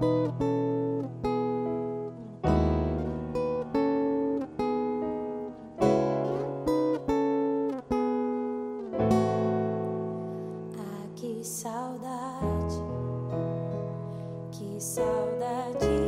Ah, que saudade, que saudade.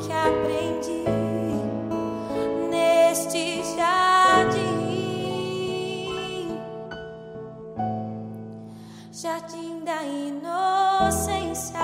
que aprendi neste jardim jardim da inocência.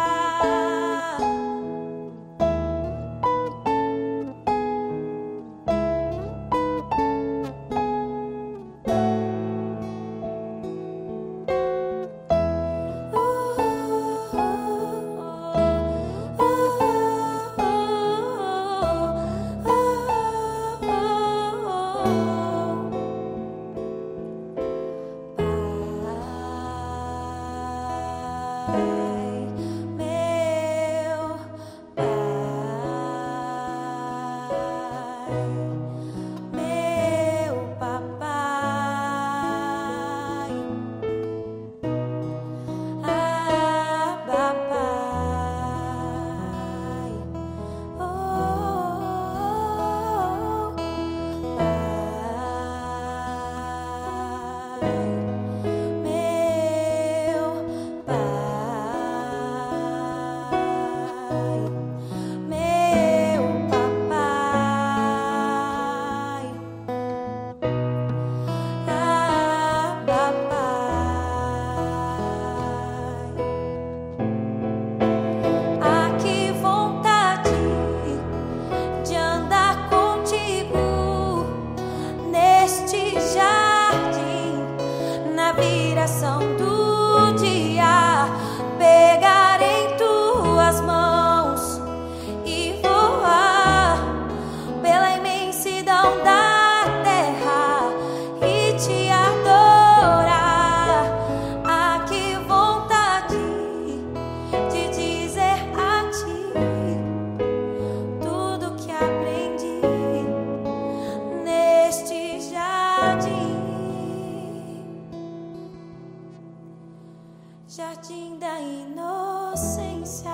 Pai, meu Pai. jardim da inocência.